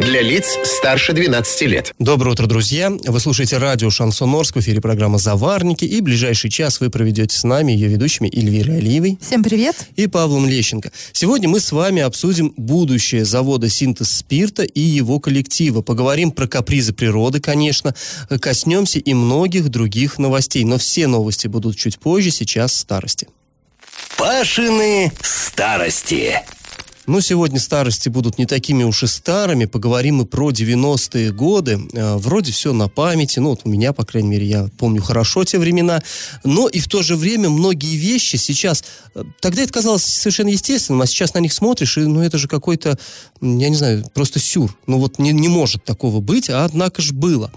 Для лиц старше 12 лет. Доброе утро, друзья. Вы слушаете радио «Шансон Орск», в эфире программа «Заварники». И ближайший час вы проведете с нами, ее ведущими Эльвирой Алиевой. Всем привет. И Павлом Лещенко. Сегодня мы с вами обсудим будущее завода «Синтез спирта» и его коллектива. Поговорим про капризы природы, конечно. Коснемся и многих других новостей. Но все новости будут чуть позже, сейчас старости. Пашины старости. Но сегодня старости будут не такими уж и старыми. Поговорим мы про 90-е годы. Э, вроде все на памяти. Ну, вот у меня, по крайней мере, я помню хорошо те времена. Но и в то же время многие вещи сейчас... Э, тогда это казалось совершенно естественным, а сейчас на них смотришь, и ну это же какой-то, я не знаю, просто сюр. Ну вот не, не может такого быть, а однако же было.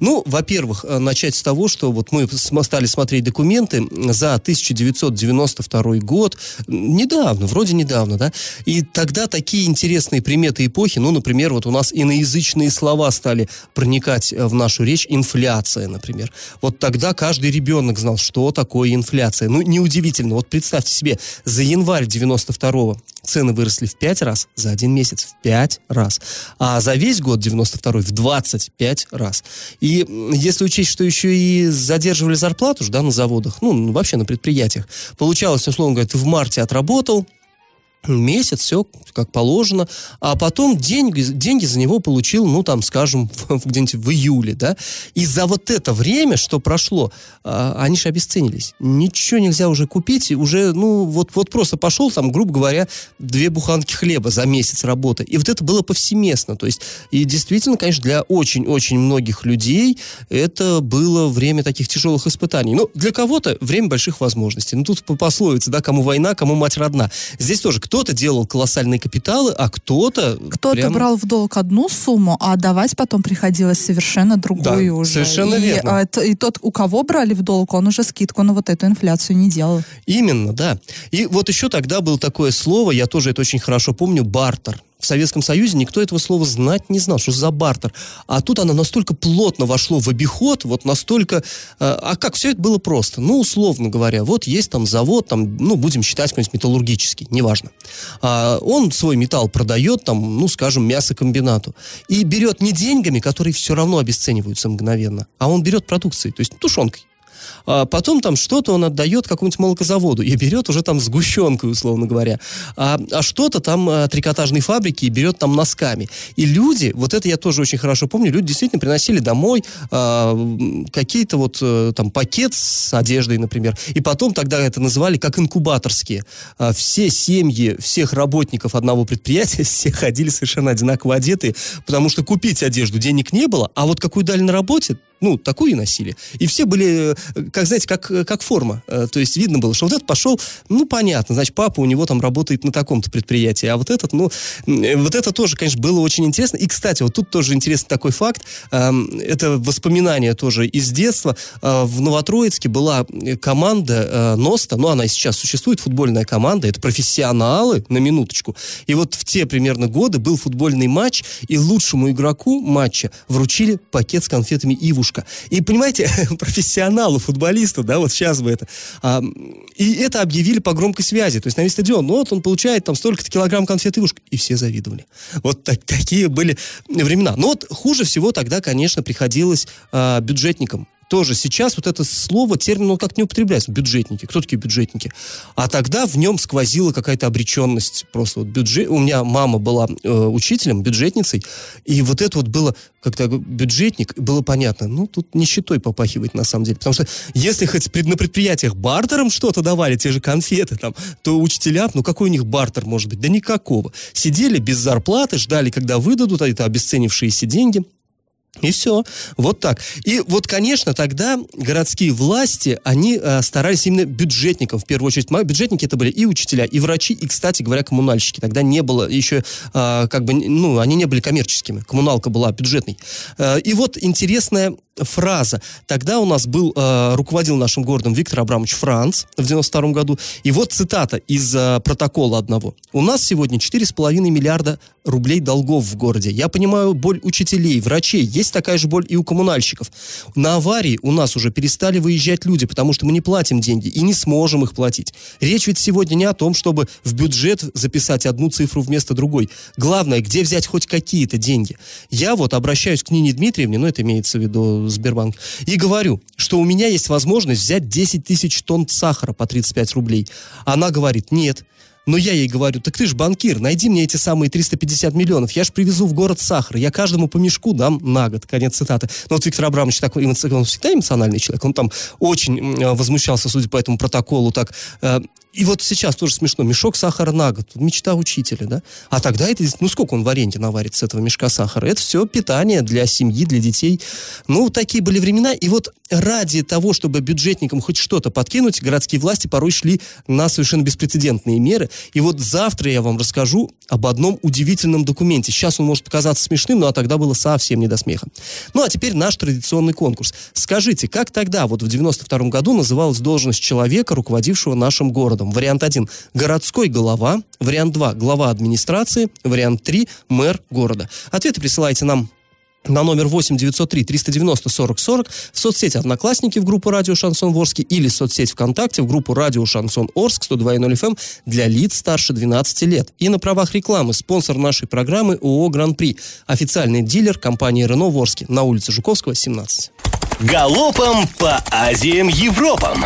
Ну, во-первых, э, начать с того, что вот мы стали смотреть документы за 1992 год. Недавно, вроде недавно, да? И тогда такие интересные приметы эпохи, ну, например, вот у нас иноязычные слова стали проникать э, в нашу речь, инфляция, например. Вот тогда каждый ребенок знал, что такое инфляция. Ну, неудивительно. Вот представьте себе, за январь 92-го цены выросли в 5 раз, за один месяц в 5 раз, а за весь год 92 в 25 раз. И если учесть, что еще и задерживали зарплату да, на заводах, ну, вообще на предприятиях, получалось, условно говоря, ты в марте отработал, месяц, все как положено, а потом деньги, деньги за него получил, ну, там, скажем, где-нибудь в июле, да, и за вот это время, что прошло, а, они же обесценились. Ничего нельзя уже купить, уже, ну, вот, вот просто пошел, там, грубо говоря, две буханки хлеба за месяц работы, и вот это было повсеместно, то есть, и действительно, конечно, для очень-очень многих людей это было время таких тяжелых испытаний. Ну, для кого-то время больших возможностей. Ну, тут по пословице, да, кому война, кому мать родна. Здесь тоже кто-то делал колоссальные капиталы, а кто-то... Кто-то прям... брал в долг одну сумму, а отдавать потом приходилось совершенно другую да, уже. совершенно и, верно. А, и тот, у кого брали в долг, он уже скидку на вот эту инфляцию не делал. Именно, да. И вот еще тогда было такое слово, я тоже это очень хорошо помню, бартер в Советском Союзе никто этого слова знать не знал, что за бартер. А тут оно настолько плотно вошло в обиход, вот настолько... Э, а как, все это было просто. Ну, условно говоря, вот есть там завод, там, ну, будем считать какой-нибудь металлургический, неважно. А, он свой металл продает, там, ну, скажем, мясокомбинату. И берет не деньгами, которые все равно обесцениваются мгновенно, а он берет продукцией, то есть тушенкой а потом там что-то он отдает какому-нибудь молокозаводу и берет уже там сгущенкой, условно говоря. А, а что-то там а, трикотажной фабрики и берет там носками. И люди, вот это я тоже очень хорошо помню, люди действительно приносили домой а, какие-то вот а, там пакет с одеждой, например, и потом тогда это называли как инкубаторские. А, все семьи всех работников одного предприятия, все ходили совершенно одинаково одетые, потому что купить одежду денег не было, а вот какую дали на работе, ну, такую и носили. И все были, э, как, знаете, как, э, как форма. Э, то есть видно было, что вот этот пошел, ну, понятно, значит, папа у него там работает на таком-то предприятии, а вот этот, ну, вот это тоже, конечно, было очень интересно. И, кстати, вот тут тоже интересный такой факт. Эм, это воспоминание тоже из детства. В Новотроицке была команда Носта, ну, она и сейчас существует, футбольная команда, это профессионалы, на минуточку. И вот в те примерно годы был футбольный матч, и лучшему игроку матча вручили пакет с конфетами Ивуш девушка. И, понимаете, профессионалы, футболисты, да, вот сейчас бы это. А, и это объявили по громкой связи. То есть на весь стадион, ну вот он получает там столько-то килограмм конфет Ивушка. И все завидовали. Вот так, такие были времена. Но вот хуже всего тогда, конечно, приходилось а, бюджетникам тоже сейчас вот это слово, термин, он как не употребляется. Бюджетники. Кто такие бюджетники? А тогда в нем сквозила какая-то обреченность. Просто вот бюджет... У меня мама была э, учителем, бюджетницей, и вот это вот было, когда бюджетник, было понятно, ну, тут нищетой попахивает на самом деле. Потому что если хоть на предприятиях бартером что-то давали, те же конфеты там, то учителям, ну, какой у них бартер может быть? Да никакого. Сидели без зарплаты, ждали, когда выдадут это обесценившиеся деньги, И все. Вот так. И вот, конечно, тогда городские власти, они э, старались именно бюджетникам, в первую очередь. Бюджетники это были и учителя, и врачи, и, кстати говоря, коммунальщики. Тогда не было еще, э, как бы, ну, они не были коммерческими. Коммуналка была бюджетной. Э, и вот интересная фраза. Тогда у нас был, э, руководил нашим городом Виктор Абрамович Франц в 92 году. И вот цитата из э, протокола одного. «У нас сегодня 4,5 миллиарда рублей долгов в городе. Я понимаю боль учителей, врачей. Есть такая же боль и у коммунальщиков. На аварии у нас уже перестали выезжать люди, потому что мы не платим деньги и не сможем их платить. Речь ведь сегодня не о том, чтобы в бюджет записать одну цифру вместо другой. Главное, где взять хоть какие-то деньги. Я вот обращаюсь к Нине Дмитриевне, ну это имеется в виду Сбербанк, и говорю, что у меня есть возможность взять 10 тысяч тонн сахара по 35 рублей. Она говорит, нет, но я ей говорю, так ты же банкир, найди мне эти самые 350 миллионов, я же привезу в город сахар, я каждому по мешку дам на год. Конец цитаты. Но вот Виктор Абрамович такой, он всегда эмоциональный человек, он там очень возмущался, судя по этому протоколу, так э, и вот сейчас тоже смешно. Мешок сахара на год. Мечта учителя, да? А тогда это, ну сколько он в аренде наварит с этого мешка сахара? Это все питание для семьи, для детей. Ну, такие были времена. И вот ради того, чтобы бюджетникам хоть что-то подкинуть, городские власти порой шли на совершенно беспрецедентные меры. И вот завтра я вам расскажу об одном удивительном документе. Сейчас он может показаться смешным, но а тогда было совсем не до смеха. Ну, а теперь наш традиционный конкурс. Скажите, как тогда, вот в 92 году, называлась должность человека, руководившего нашим городом. Вариант 1 – городской голова. Вариант 2 – глава администрации. Вариант 3 – мэр города. Ответы присылайте нам на номер 8 903 390 40 40 в соцсети «Одноклассники» в группу «Радио Шансон Орск» или в соцсеть ВКонтакте в группу «Радио Шансон Орск» 102.0 FM эм для лиц старше 12 лет. И на правах рекламы спонсор нашей программы ООО «Гран-при», официальный дилер компании «Рено» в Орске на улице Жуковского, 17. Галопом по Азиям Европам!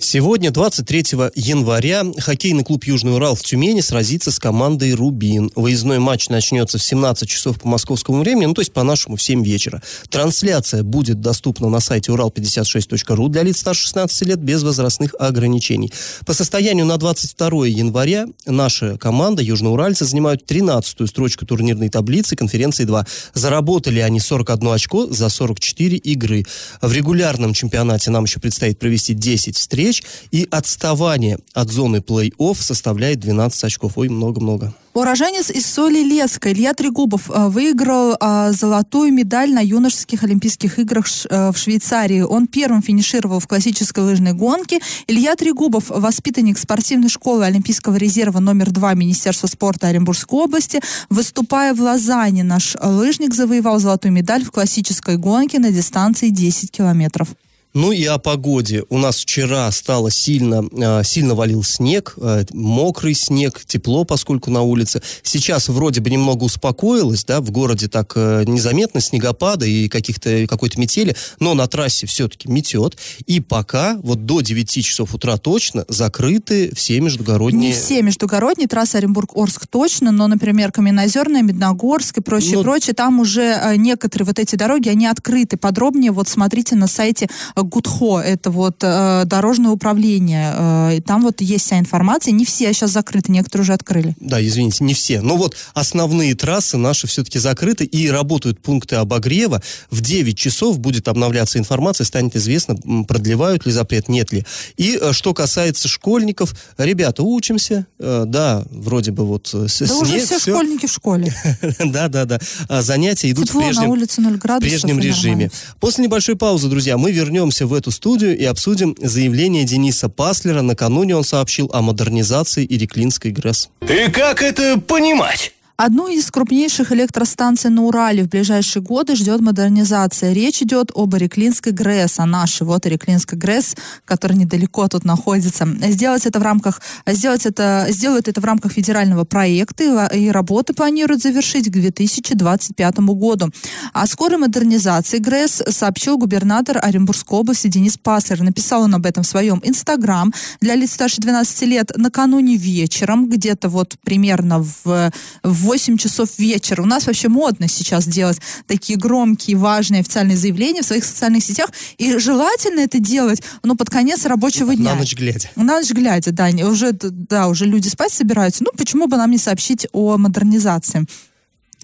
Сегодня, 23 января, хоккейный клуб «Южный Урал» в Тюмени сразится с командой «Рубин». Выездной матч начнется в 17 часов по московскому времени, ну, то есть по-нашему в 7 вечера. Трансляция будет доступна на сайте урал56.ру для лиц старше 16 лет без возрастных ограничений. По состоянию на 22 января наша команда «Южноуральцы» занимают 13-ю строчку турнирной таблицы конференции 2. Заработали они 41 очко за 44 игры. В регулярном чемпионате нам еще предстоит провести 10 встреч встреч, и отставание от зоны плей-офф составляет 12 очков. Ой, много-много. Уроженец из Соли Леска Илья Трегубов э, выиграл а, золотую медаль на юношеских Олимпийских играх э, в Швейцарии. Он первым финишировал в классической лыжной гонке. Илья Трегубов, воспитанник спортивной школы Олимпийского резерва номер два Министерства спорта Оренбургской области, выступая в Лозанне, наш лыжник завоевал золотую медаль в классической гонке на дистанции 10 километров. Ну и о погоде. У нас вчера стало сильно, а, сильно валил снег, а, мокрый снег, тепло, поскольку на улице. Сейчас вроде бы немного успокоилось, да, в городе так э, незаметно снегопада и каких-то, какой-то метели, но на трассе все-таки метет. И пока, вот до 9 часов утра точно, закрыты все междугородние... Не все междугородние, трасса Оренбург-Орск точно, но, например, Каменозерная, Медногорск и прочее, ну, прочее, там уже э, некоторые вот эти дороги, они открыты. Подробнее вот смотрите на сайте ГУДХО, это вот э, дорожное управление. Э, там вот есть вся информация. Не все сейчас закрыты, некоторые уже открыли. Да, извините, не все. Но вот основные трассы наши все-таки закрыты и работают пункты обогрева. В 9 часов будет обновляться информация, станет известно, продлевают ли запрет, нет ли. И э, что касается школьников, ребята, учимся. Э, да, вроде бы вот э, да снег, уже все, все школьники в школе. Да, да, да. А занятия идут в прежнем, на улице 0 градусов, в прежнем режиме. После небольшой паузы, друзья, мы вернемся вернемся в эту студию и обсудим заявление Дениса Паслера. Накануне он сообщил о модернизации Иреклинской ГРЭС. И как это понимать? Одну из крупнейших электростанций на Урале в ближайшие годы ждет модернизация. Речь идет об Ореклинской ГРЭС, а нашей вот Ореклинской ГРЭС, которая недалеко тут находится. Сделать это в рамках, сделать это, сделают это в рамках федерального проекта и, и работы планируют завершить к 2025 году. О скорой модернизации ГРЭС сообщил губернатор Оренбургской области Денис Паслер. Написал он об этом в своем инстаграм для лиц старше 12 лет накануне вечером, где-то вот примерно в, в 8 часов вечера. У нас вообще модно сейчас делать такие громкие, важные официальные заявления в своих социальных сетях. И желательно это делать, ну, под конец рабочего дня. На ночь глядя. На ночь глядя, да. Уже, да, уже люди спать собираются. Ну, почему бы нам не сообщить о модернизации?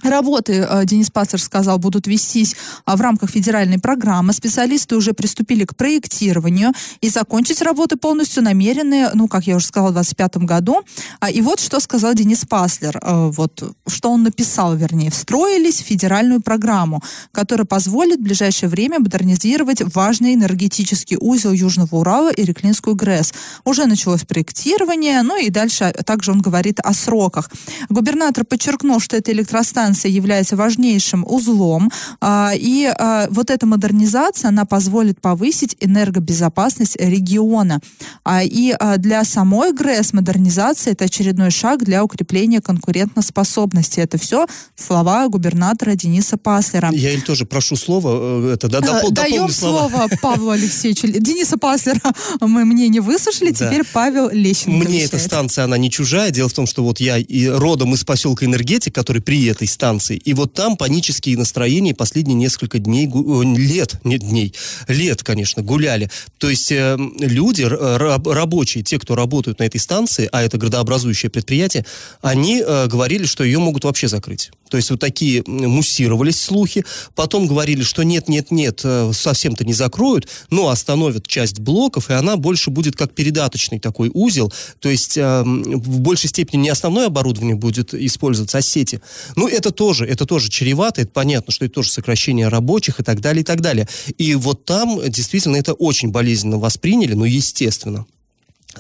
Работы, э, Денис Пацер сказал, будут вестись а, в рамках федеральной программы. Специалисты уже приступили к проектированию и закончить работы полностью намерены, ну, как я уже сказала, в 2025 году. А, и вот что сказал Денис Паслер, э, вот что он написал, вернее, встроились в федеральную программу, которая позволит в ближайшее время модернизировать важный энергетический узел Южного Урала и Реклинскую ГРЭС. Уже началось проектирование, ну и дальше также он говорит о сроках. Губернатор подчеркнул, что эта электростанция станция является важнейшим узлом, а, и а, вот эта модернизация, она позволит повысить энергобезопасность региона. А, и для самой ГРЭС модернизация – это очередной шаг для укрепления конкурентоспособности. Это все слова губернатора Дениса Паслера. Я им тоже прошу слово. Э, это, да, допол, Даем слово Павлу Алексеевичу. Дениса Паслера мы мне не выслушали, да. теперь Павел Лещенко Мне вещает. эта станция, она не чужая. Дело в том, что вот я и родом из поселка Энергетик, который при этой станции. И вот там панические настроения последние несколько дней, лет, нет дней, лет, конечно, гуляли. То есть э, люди, раб, рабочие, те, кто работают на этой станции, а это градообразующее предприятие, они э, говорили, что ее могут вообще закрыть. То есть вот такие муссировались слухи. Потом говорили, что нет, нет, нет, э, совсем-то не закроют, но остановят часть блоков, и она больше будет как передаточный такой узел. То есть э, в большей степени не основное оборудование будет использоваться, а сети. Ну, это тоже, это тоже чревато, это понятно, что это тоже сокращение рабочих и так далее, и так далее. И вот там действительно это очень болезненно восприняли, ну, естественно.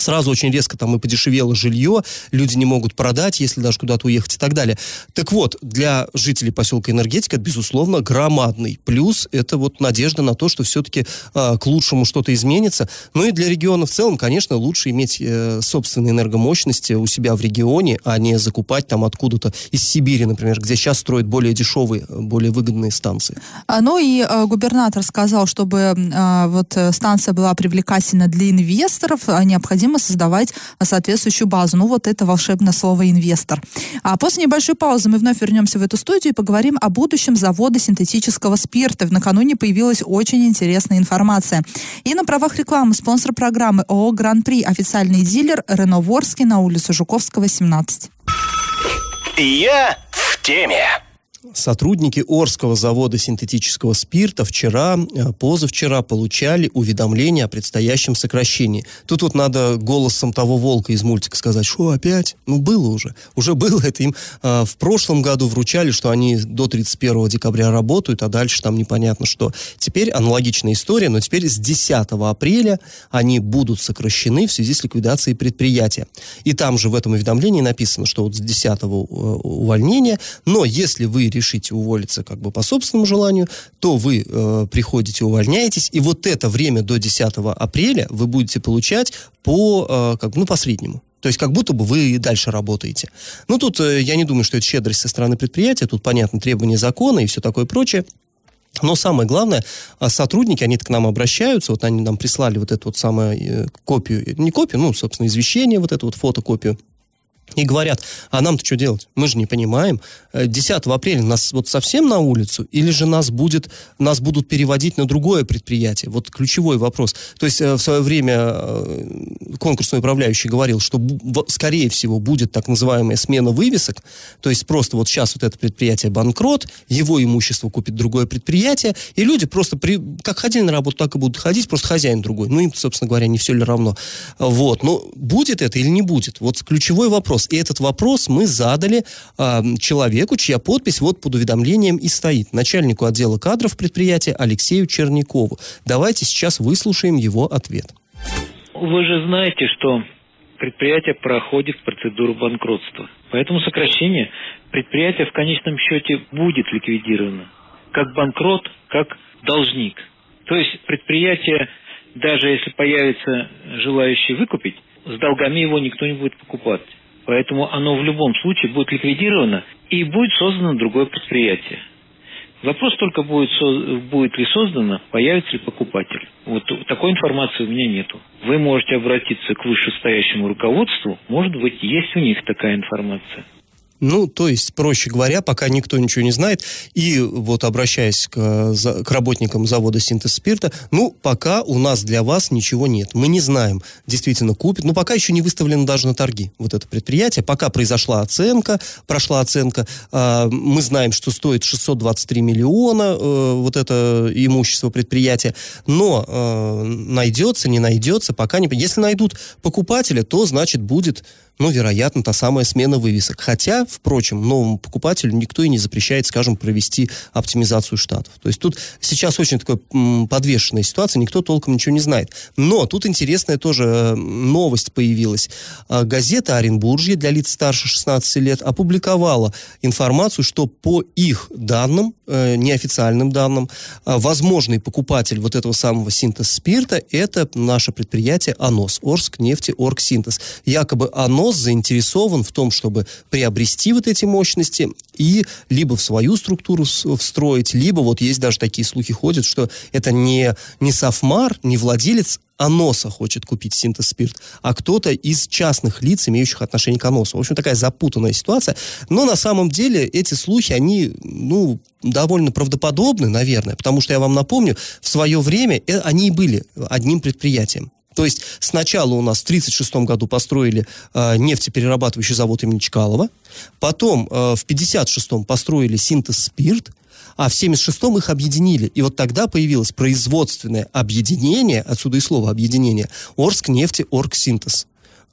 Сразу очень резко там и подешевело жилье, люди не могут продать, если даже куда-то уехать и так далее. Так вот, для жителей поселка Энергетика, безусловно, громадный плюс. Это вот надежда на то, что все-таки э, к лучшему что-то изменится. Ну и для региона в целом, конечно, лучше иметь э, собственные энергомощности у себя в регионе, а не закупать там откуда-то из Сибири, например, где сейчас строят более дешевые, более выгодные станции. А, ну и э, губернатор сказал, чтобы э, вот станция была привлекательна для инвесторов, а необходимо необходимо создавать соответствующую базу. Ну, вот это волшебное слово «инвестор». А после небольшой паузы мы вновь вернемся в эту студию и поговорим о будущем завода синтетического спирта. Накануне появилась очень интересная информация. И на правах рекламы спонсор программы ООО «Гран-при» официальный дилер Рено Ворский на улицу Жуковского, 17. Я в теме. Сотрудники Орского завода синтетического спирта вчера, э, позавчера получали уведомление о предстоящем сокращении. Тут вот надо голосом того волка из мультика сказать, что опять? Ну, было уже. Уже было это им. Э, в прошлом году вручали, что они до 31 декабря работают, а дальше там непонятно что. Теперь аналогичная история, но теперь с 10 апреля они будут сокращены в связи с ликвидацией предприятия. И там же в этом уведомлении написано, что вот с 10 увольнения, но если вы решите уволиться как бы по собственному желанию, то вы э, приходите, увольняетесь, и вот это время до 10 апреля вы будете получать по, э, как, ну, по среднему. То есть как будто бы вы дальше работаете. Ну, тут э, я не думаю, что это щедрость со стороны предприятия, тут, понятно, требования закона и все такое прочее. Но самое главное, а, сотрудники, они к нам обращаются, вот они нам прислали вот эту вот самую э, копию, не копию, ну, собственно, извещение, вот эту вот фотокопию и говорят, а нам-то что делать? Мы же не понимаем. 10 э, апреля нас вот совсем на улицу, или же нас, будет, нас будут переводить на другое предприятие? Вот ключевой вопрос. То есть э, в свое время э, конкурсный управляющий говорил, что скорее всего будет так называемая смена вывесок, то есть просто вот сейчас вот это предприятие банкрот, его имущество купит другое предприятие, и люди просто при, как ходили на работу, так и будут ходить, просто хозяин другой. Ну, им, собственно говоря, не все ли равно. Вот. Но будет это или не будет? Вот ключевой вопрос вопрос. И этот вопрос мы задали э, человеку, чья подпись вот под уведомлением и стоит. Начальнику отдела кадров предприятия Алексею Черникову. Давайте сейчас выслушаем его ответ. Вы же знаете, что предприятие проходит процедуру банкротства. Поэтому сокращение предприятия в конечном счете будет ликвидировано. Как банкрот, как должник. То есть предприятие, даже если появится желающий выкупить, с долгами его никто не будет покупать. Поэтому оно в любом случае будет ликвидировано и будет создано другое предприятие. Вопрос только будет, будет ли создано, появится ли покупатель. Вот такой информации у меня нету. Вы можете обратиться к вышестоящему руководству, может быть, есть у них такая информация. Ну, то есть, проще говоря, пока никто ничего не знает, и вот обращаясь к, к работникам завода синтез спирта, ну, пока у нас для вас ничего нет. Мы не знаем, действительно купит, но пока еще не выставлено даже на торги вот это предприятие. Пока произошла оценка, прошла оценка, э, мы знаем, что стоит 623 миллиона э, вот это имущество предприятия, но э, найдется, не найдется, пока не... Если найдут покупателя, то, значит, будет ну, вероятно, та самая смена вывесок. Хотя, впрочем, новому покупателю никто и не запрещает, скажем, провести оптимизацию штатов. То есть тут сейчас очень такая подвешенная ситуация, никто толком ничего не знает. Но тут интересная тоже э, новость появилась. А, газета «Оренбуржье» для лиц старше 16 лет опубликовала информацию, что по их данным, э, неофициальным данным, а, возможный покупатель вот этого самого синтез спирта – это наше предприятие «АНОС», Орск нефти Оргсинтез. Якобы «АНОС» ВОЗ заинтересован в том, чтобы приобрести вот эти мощности и либо в свою структуру встроить, либо вот есть даже такие слухи ходят, что это не, не Софмар, не владелец Аноса хочет купить синтез спирт, а кто-то из частных лиц, имеющих отношение к Аносу. В общем, такая запутанная ситуация. Но на самом деле эти слухи, они, ну, довольно правдоподобны, наверное, потому что я вам напомню, в свое время э, они и были одним предприятием. То есть сначала у нас в 1936 году построили э, нефтеперерабатывающий завод имени Чкалова, потом э, в 1956 построили синтез спирт, а в 1976-м их объединили. И вот тогда появилось производственное объединение, отсюда и слово объединение, Орск нефти Оргсинтез.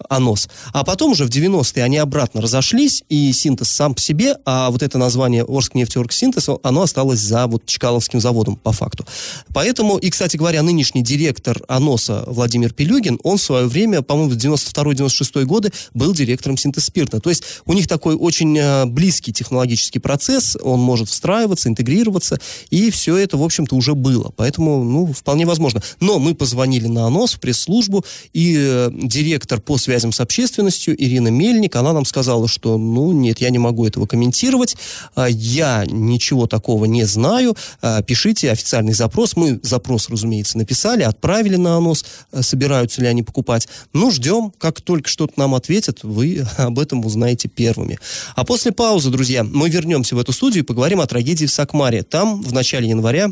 АНОС. А потом уже в 90-е они обратно разошлись, и синтез сам по себе, а вот это название Орск нефтеоргсинтез, оно осталось за вот Чкаловским заводом по факту. Поэтому, и, кстати говоря, нынешний директор АНОСа Владимир Пелюгин, он в свое время, по-моему, в 92-96 годы был директором синтез спирта. То есть у них такой очень э, близкий технологический процесс, он может встраиваться, интегрироваться, и все это, в общем-то, уже было. Поэтому, ну, вполне возможно. Но мы позвонили на АНОС, в пресс-службу, и э, директор по связям с общественностью Ирина Мельник, она нам сказала, что, ну, нет, я не могу этого комментировать, а, я ничего такого не знаю, а, пишите официальный запрос. Мы запрос, разумеется, написали, отправили на АНОС, а, собираются ли они покупать. Ну, ждем, как только что-то нам ответят, вы об этом узнаете первыми. А после паузы, друзья, мы вернемся в эту студию и поговорим о трагедии в Сакмаре. Там в начале января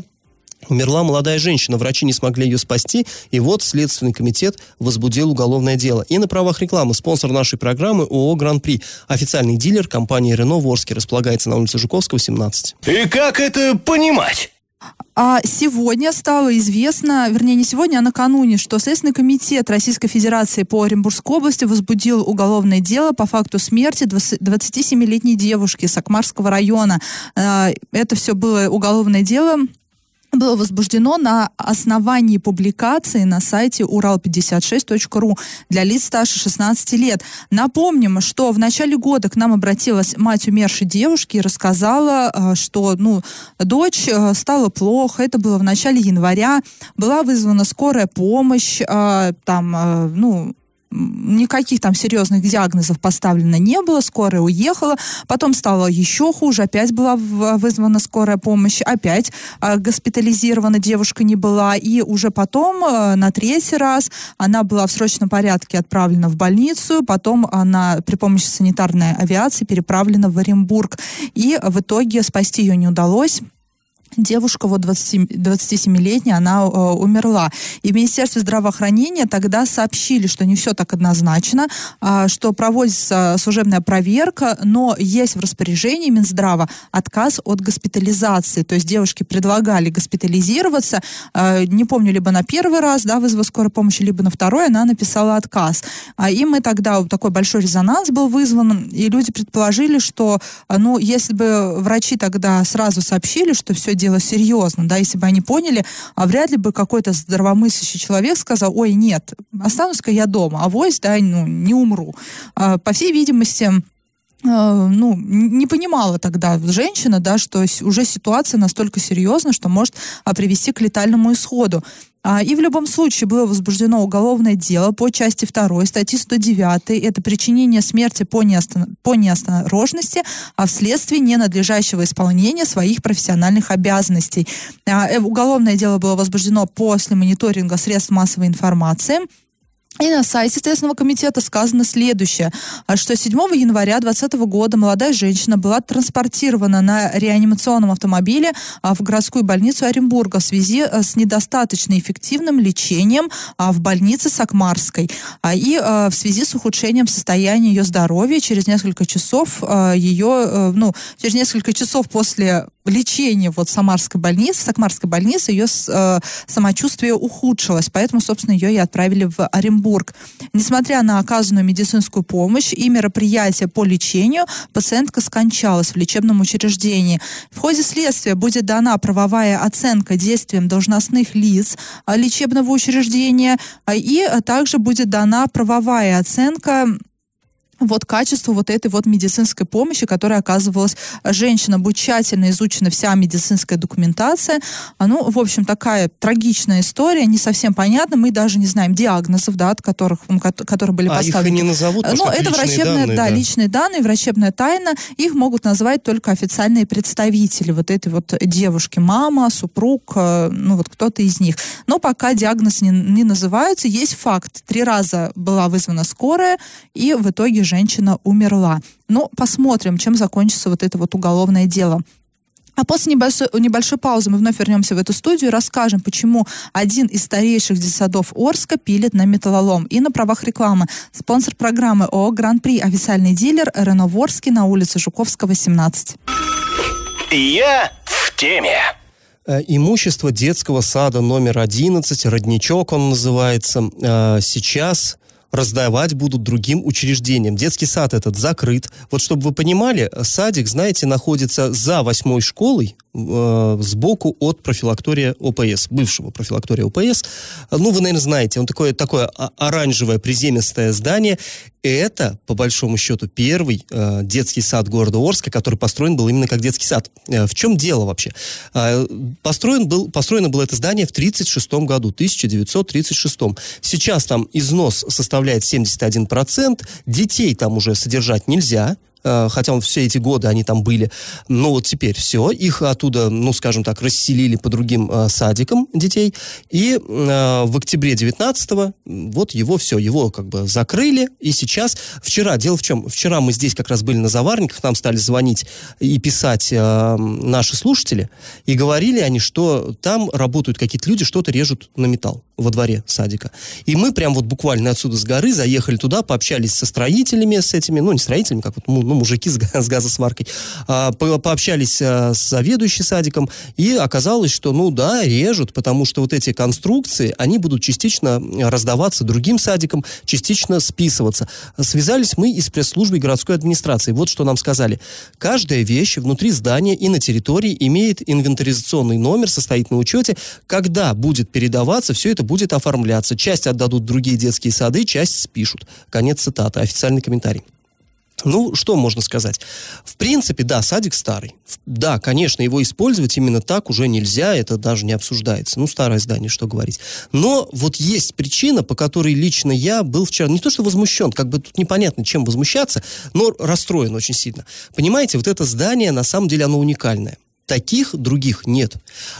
Умерла молодая женщина, врачи не смогли ее спасти, и вот Следственный комитет возбудил уголовное дело. И на правах рекламы спонсор нашей программы ООО «Гран-при». Официальный дилер компании «Рено» в Орске располагается на улице Жуковского, 17. И как это понимать? А сегодня стало известно, вернее не сегодня, а накануне, что Следственный комитет Российской Федерации по Оренбургской области возбудил уголовное дело по факту смерти 27-летней девушки Сакмарского района. А, это все было уголовное дело было возбуждено на основании публикации на сайте урал56.ру для лиц старше 16 лет. Напомним, что в начале года к нам обратилась мать умершей девушки и рассказала, э, что ну, дочь э, стала плохо, это было в начале января, была вызвана скорая помощь, э, там, ну, никаких там серьезных диагнозов поставлено не было, скорая уехала, потом стало еще хуже, опять была вызвана скорая помощь, опять э, госпитализирована девушка не была, и уже потом э, на третий раз она была в срочном порядке отправлена в больницу, потом она при помощи санитарной авиации переправлена в Оренбург, и в итоге спасти ее не удалось девушка вот 20, 27-летняя, она э, умерла. И в Министерстве здравоохранения тогда сообщили, что не все так однозначно, э, что проводится служебная проверка, но есть в распоряжении Минздрава отказ от госпитализации. То есть девушке предлагали госпитализироваться, э, не помню, либо на первый раз, да, вызова скорой помощи, либо на второй, она написала отказ. А, и мы тогда, такой большой резонанс был вызван, и люди предположили, что, э, ну, если бы врачи тогда сразу сообщили, что все дело серьезно, да, если бы они поняли, а вряд ли бы какой-то здравомыслящий человек сказал, ой, нет, останусь-ка я дома, а вось, да, ну, не умру. А, по всей видимости, Э, ну, не понимала тогда женщина, да, что уже ситуация настолько серьезна, что может а, привести к летальному исходу. А, и в любом случае было возбуждено уголовное дело по части 2 статьи 109. Это причинение смерти по, неостан... по неосторожности, а вследствие ненадлежащего исполнения своих профессиональных обязанностей. А, э, уголовное дело было возбуждено после мониторинга средств массовой информации И на сайте Следственного комитета сказано следующее, а что 7 января 2020 года молодая женщина была транспортирована на реанимационном автомобиле а, в городскую больницу Оренбурга в связи э, с недостаточно эффективным лечением а, в больнице Сакмарской. И э, в связи с ухудшением состояния ее здоровья через несколько часов э, ее, ну, через несколько часов после лечения вот Самарской больнице, в Сакмарской больнице ее самочувствие ухудшилось, поэтому, собственно, ее и отправили в Оренбург. Несмотря на оказанную медицинскую помощь и мероприятия по лечению, пациентка скончалась в лечебном учреждении. В ходе следствия будет дана правовая оценка действиям должностных лиц а, лечебного учреждения, а, и также будет дана правовая оценка вот качеству вот этой вот медицинской помощи, которая оказывалась женщинам. Будет тщательно изучена вся медицинская документация. А, ну, в общем, такая трагичная история, не совсем понятна. Мы даже не знаем диагнозов, да, от которых, которые были а поставлены. их и не назовут, Ну, это врачебная, данные, да, да, личные данные, врачебная тайна. Их могут назвать только официальные представители вот этой вот девушки. Мама, супруг, э, ну, вот кто-то из них. Но пока диагноз не, не называются. Есть факт. Три раза была вызвана скорая, и в итоге женщина умерла. Ну, посмотрим, чем закончится вот это вот уголовное дело. А после небольшой, небольшой паузы мы вновь вернемся в эту студию и расскажем, почему один из старейших детсадов Орска пилит на металлолом. И на правах рекламы. Спонсор программы ООО «Гран-при» официальный дилер Рено Ворский на улице Жуковского, 17. Я в теме. Э, имущество детского сада номер 11, родничок он называется, э, сейчас раздавать будут другим учреждениям. Детский сад этот закрыт. Вот чтобы вы понимали, садик, знаете, находится за восьмой школой, э, сбоку от профилактория ОПС, бывшего профилактория ОПС. Ну, вы, наверное, знаете, он такое, такое оранжевое приземистое здание. Это, по большому счету, первый э, детский сад города Орска, который построен был именно как детский сад. Э, в чем дело вообще? Э, построен был, построено было это здание в 1936 году, 1936. Сейчас там износ составляет 71%, детей там уже содержать нельзя, хотя он все эти годы они там были. Но вот теперь все, их оттуда, ну, скажем так, расселили по другим э, садикам детей. И э, в октябре 19-го вот его все, его как бы закрыли. И сейчас, вчера, дело в чем, вчера мы здесь как раз были на заварниках, нам стали звонить и писать э, наши слушатели, и говорили они, что там работают какие-то люди, что-то режут на металл во дворе садика. И мы прям вот буквально отсюда с горы заехали туда, пообщались со строителями, с этими, ну, не строителями, как вот, ну, мужики с, с газосваркой, а, по, пообщались а, с заведующей садиком, и оказалось, что, ну, да, режут, потому что вот эти конструкции, они будут частично раздаваться другим садикам, частично списываться. Связались мы и с пресс-службой городской администрации. Вот что нам сказали. Каждая вещь внутри здания и на территории имеет инвентаризационный номер, состоит на учете. Когда будет передаваться, все это будет оформляться. Часть отдадут другие детские сады, часть спишут. Конец цитаты. Официальный комментарий. Ну, что можно сказать? В принципе, да, садик старый. Да, конечно, его использовать именно так уже нельзя, это даже не обсуждается. Ну, старое здание, что говорить. Но вот есть причина, по которой лично я был вчера, не то что возмущен, как бы тут непонятно, чем возмущаться, но расстроен очень сильно. Понимаете, вот это здание, на самом деле, оно уникальное. Таких других нет.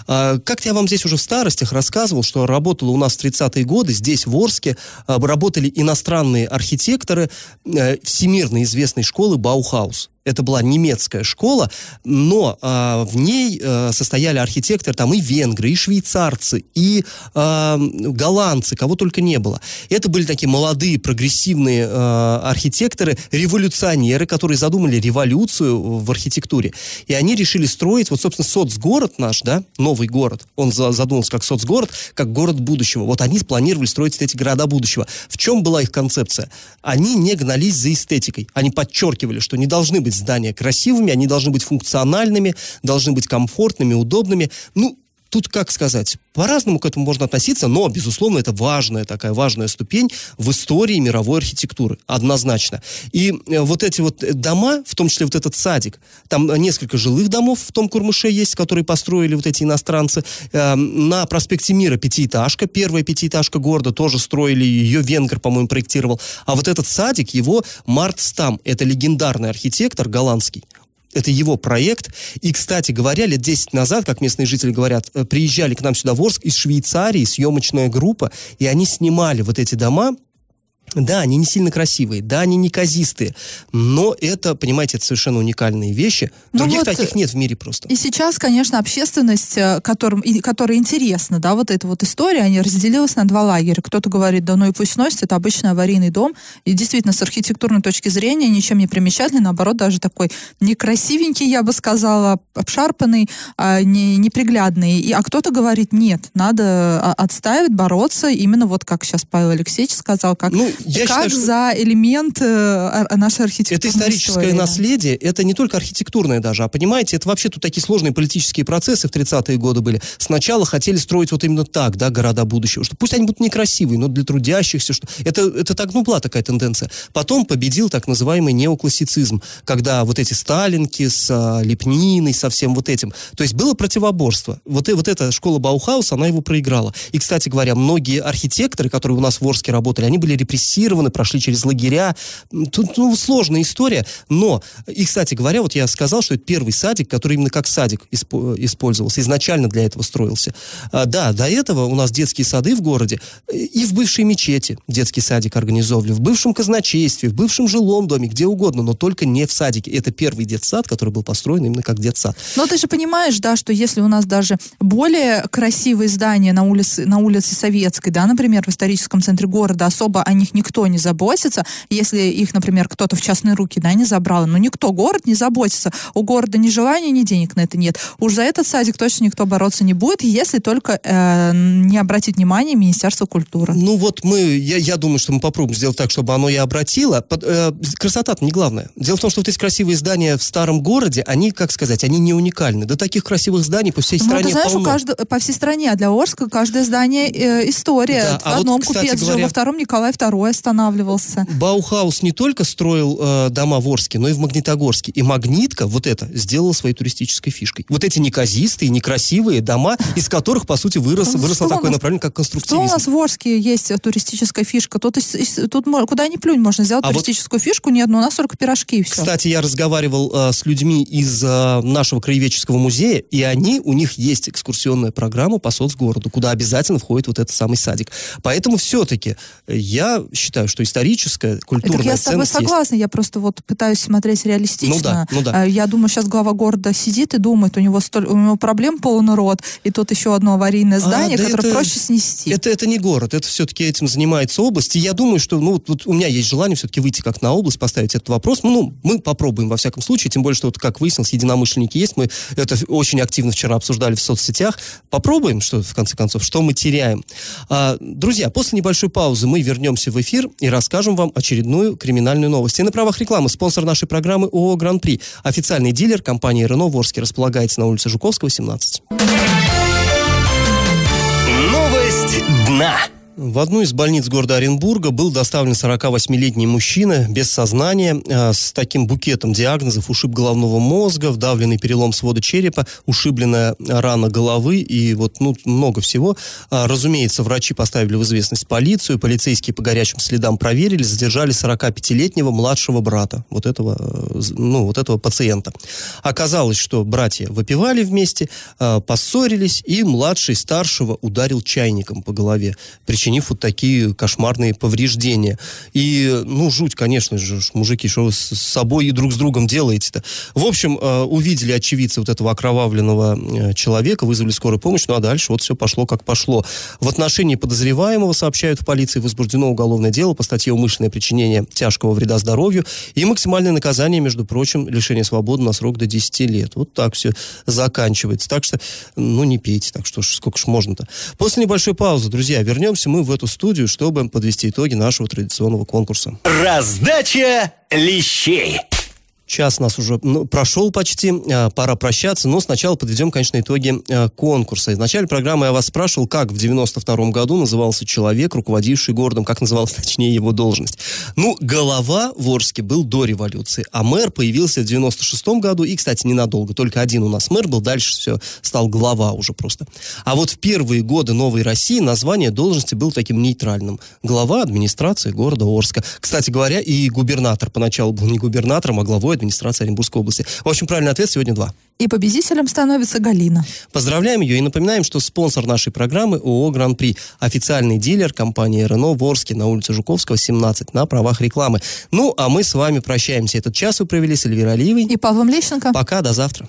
А, как я вам здесь уже в старостях рассказывал, что работало у нас в 30-е годы, здесь в Орске а, работали иностранные архитекторы э, всемирно известной школы Баухаус это была немецкая школа, но э, в ней э, состояли архитекторы там и венгры, и швейцарцы, и э, голландцы, кого только не было. Это были такие молодые, прогрессивные э, архитекторы, революционеры, которые задумали революцию в архитектуре. И они решили строить, вот, собственно, соцгород наш, да, новый город, он задумался как соцгород, как город будущего. Вот они спланировали строить эти города будущего. В чем была их концепция? Они не гнались за эстетикой. Они подчеркивали, что не должны быть здания красивыми, они должны быть функциональными, должны быть комфортными, удобными. Ну, тут, как сказать, по-разному к этому можно относиться, но, безусловно, это важная такая важная ступень в истории мировой архитектуры, однозначно. И э, вот эти вот дома, в том числе вот этот садик, там несколько жилых домов в том Курмыше есть, которые построили вот эти иностранцы. Э, на проспекте Мира пятиэтажка, первая пятиэтажка города, тоже строили, ее венгер, по-моему, проектировал. А вот этот садик, его Март Стам, это легендарный архитектор голландский это его проект. И, кстати говоря, лет 10 назад, как местные жители говорят, э, приезжали к нам сюда в Орск из Швейцарии съемочная группа, и они снимали вот эти дома Да, они не сильно красивые, да, они неказистые, но это, понимаете, это совершенно уникальные вещи. Ну Других вот, таких нет в мире просто. И сейчас, конечно, общественность, э, которым, и, которой интересна, да, вот эта вот история, они разделилась на два лагеря. Кто-то говорит, да ну и пусть носит, это обычный аварийный дом. И действительно, с архитектурной точки зрения ничем не примечательный, наоборот, даже такой некрасивенький, я бы сказала, обшарпанный, а, не, неприглядный. И, а кто-то говорит, нет, надо а, отстаивать, бороться, именно вот как сейчас Павел Алексеевич сказал, как, Ну, я как считаю, что- за элемент э, ар- нашей архитектурной Это историческое истории, наследие, это не только архитектурное даже, а понимаете, это вообще тут такие сложные политические процессы в 30-е годы были. Сначала хотели строить вот именно так, да, города будущего, что пусть они будут некрасивые, но для трудящихся, что это, это так, ну, была такая тенденция. Потом победил так называемый неоклассицизм, когда вот эти сталинки с а, лепниной, со всем вот этим. То есть было противоборство. Вот, и- вот эта школа Баухауса, она его проиграла. И, кстати говоря, многие архитекторы, которые у нас в Орске работали, они были репрессированы, прошли через лагеря. Тут ну, сложная история, но, и, кстати говоря, вот я сказал, что это первый садик, который именно как садик испо- использовался, изначально для этого строился. А, да, до этого у нас детские сады в городе и в бывшей мечети детский садик организовывали, в бывшем казначействе, в бывшем жилом доме, где угодно, но только не в садике. Это первый детсад, который был построен именно как детсад. Но ты же понимаешь, да, что если у нас даже более красивые здания на улице, на улице Советской, да, например, в историческом центре города, особо о них никто не заботится, если их, например, кто-то в частные руки, да, не забрал, но никто, город не заботится, у города ни желания, ни денег на это нет. Уж за этот садик точно никто бороться не будет, если только э, не обратить внимание Министерство культуры. Ну вот мы, я, я думаю, что мы попробуем сделать так, чтобы оно и обратило. Под- э, красота-то не главное. Дело в том, что вот эти красивые здания в старом городе, они, как сказать, они не уникальны. Да таких красивых зданий по всей Ну, стране ты знаешь, у полно. каждого, по всей стране, а для Орска каждое здание э, история. Да, в а вот, одном кстати купец жил, говоря- во втором Николай II останавливался. Баухаус не только строил э, дома в Орске, но и в Магнитогорске. И Магнитка, вот это, сделала своей туристической фишкой. Вот эти неказистые, некрасивые дома, из которых, по сути, вырос, выросло такое нас- направление, как Что у конструктивизм. нас в Орске есть э, туристическая фишка? Тут, тут куда ни плюнь, можно сделать А вот- туристическую фишку. Нет, ну у нас только пирожки и все. Кстати, я разговаривал э, с людьми из э, нашего краеведческого музея, и они, у них есть экскурсионная программа по соцгороду, куда обязательно входит вот этот самый садик. Поэтому все-таки я считаю, что историческая, культурная так я с тобой ценность есть. согласна, я просто вот пытаюсь смотреть реалистично. Ну да, ну да. Э, Я думаю, сейчас глава города сидит и думает, у него, столь, у него проблем полон рот, и тут еще одно аварийное здание, А, да которое это- проще снести. Это, это не город, это все-таки этим занимается область. И я думаю, что ну, вот, вот у меня есть желание все-таки выйти как на область, поставить этот вопрос. Ну, ну, мы попробуем во всяком случае, тем более, что, вот, как выяснилось, единомышленники есть. Мы это очень активно вчера обсуждали в соцсетях. Попробуем, что в конце концов, что мы теряем. А, друзья, после небольшой паузы мы вернемся в эфир и расскажем вам очередную криминальную новость. И на правах рекламы спонсор нашей программы ООО «Гран-при». Официальный дилер компании «Рено» в Орске располагается на улице Жуковского, 17. Новость дна. В одну из больниц города Оренбурга был доставлен 48-летний мужчина без сознания э, с таким букетом диагнозов ушиб головного мозга, вдавленный перелом свода черепа, ушибленная рана головы и вот ну, много всего. А, разумеется, врачи поставили в известность полицию, полицейские по горячим следам проверили, задержали 45-летнего младшего брата вот этого, э, ну, вот этого пациента. Оказалось, что братья выпивали вместе, э, поссорились, и младший старшего ударил чайником по голове, причинив вот такие кошмарные повреждения. И, ну, жуть, конечно же, мужики, что вы с собой и друг с другом делаете-то? В общем, э, увидели очевидцы вот этого окровавленного э, человека, вызвали скорую помощь, ну, а дальше вот все пошло как пошло. В отношении подозреваемого, сообщают в полиции, возбуждено уголовное дело по статье «Умышленное причинение тяжкого вреда здоровью» и максимальное наказание, между прочим, лишение свободы на срок до 10 лет. Вот так все заканчивается. Так что, ну, не пейте, так что сколько ж можно-то. После небольшой паузы, друзья, вернемся мы в эту студию, чтобы подвести итоги нашего традиционного конкурса. Раздача лещей. Час нас уже ну, прошел почти, а, пора прощаться, но сначала подведем, конечно, итоги а, конкурса. В начале программы я вас спрашивал, как в 92 году назывался человек, руководивший городом, как называлась, точнее, его должность. Ну, голова в Орске был до революции, а мэр появился в 96 году, и, кстати, ненадолго, только один у нас мэр был, дальше все, стал глава уже просто. А вот в первые годы Новой России название должности было таким нейтральным. Глава администрации города Орска. Кстати говоря, и губернатор поначалу был не губернатором, а главой администрации Оренбургской области. В общем, правильный ответ сегодня два. И победителем становится Галина. Поздравляем ее и напоминаем, что спонсор нашей программы ООО «Гран-при». Официальный дилер компании «Рено» в Орске на улице Жуковского, 17, на правах рекламы. Ну, а мы с вами прощаемся. Этот час вы провели с Эльвирой Алиевой. И Павлом Лещенко. Пока, до завтра.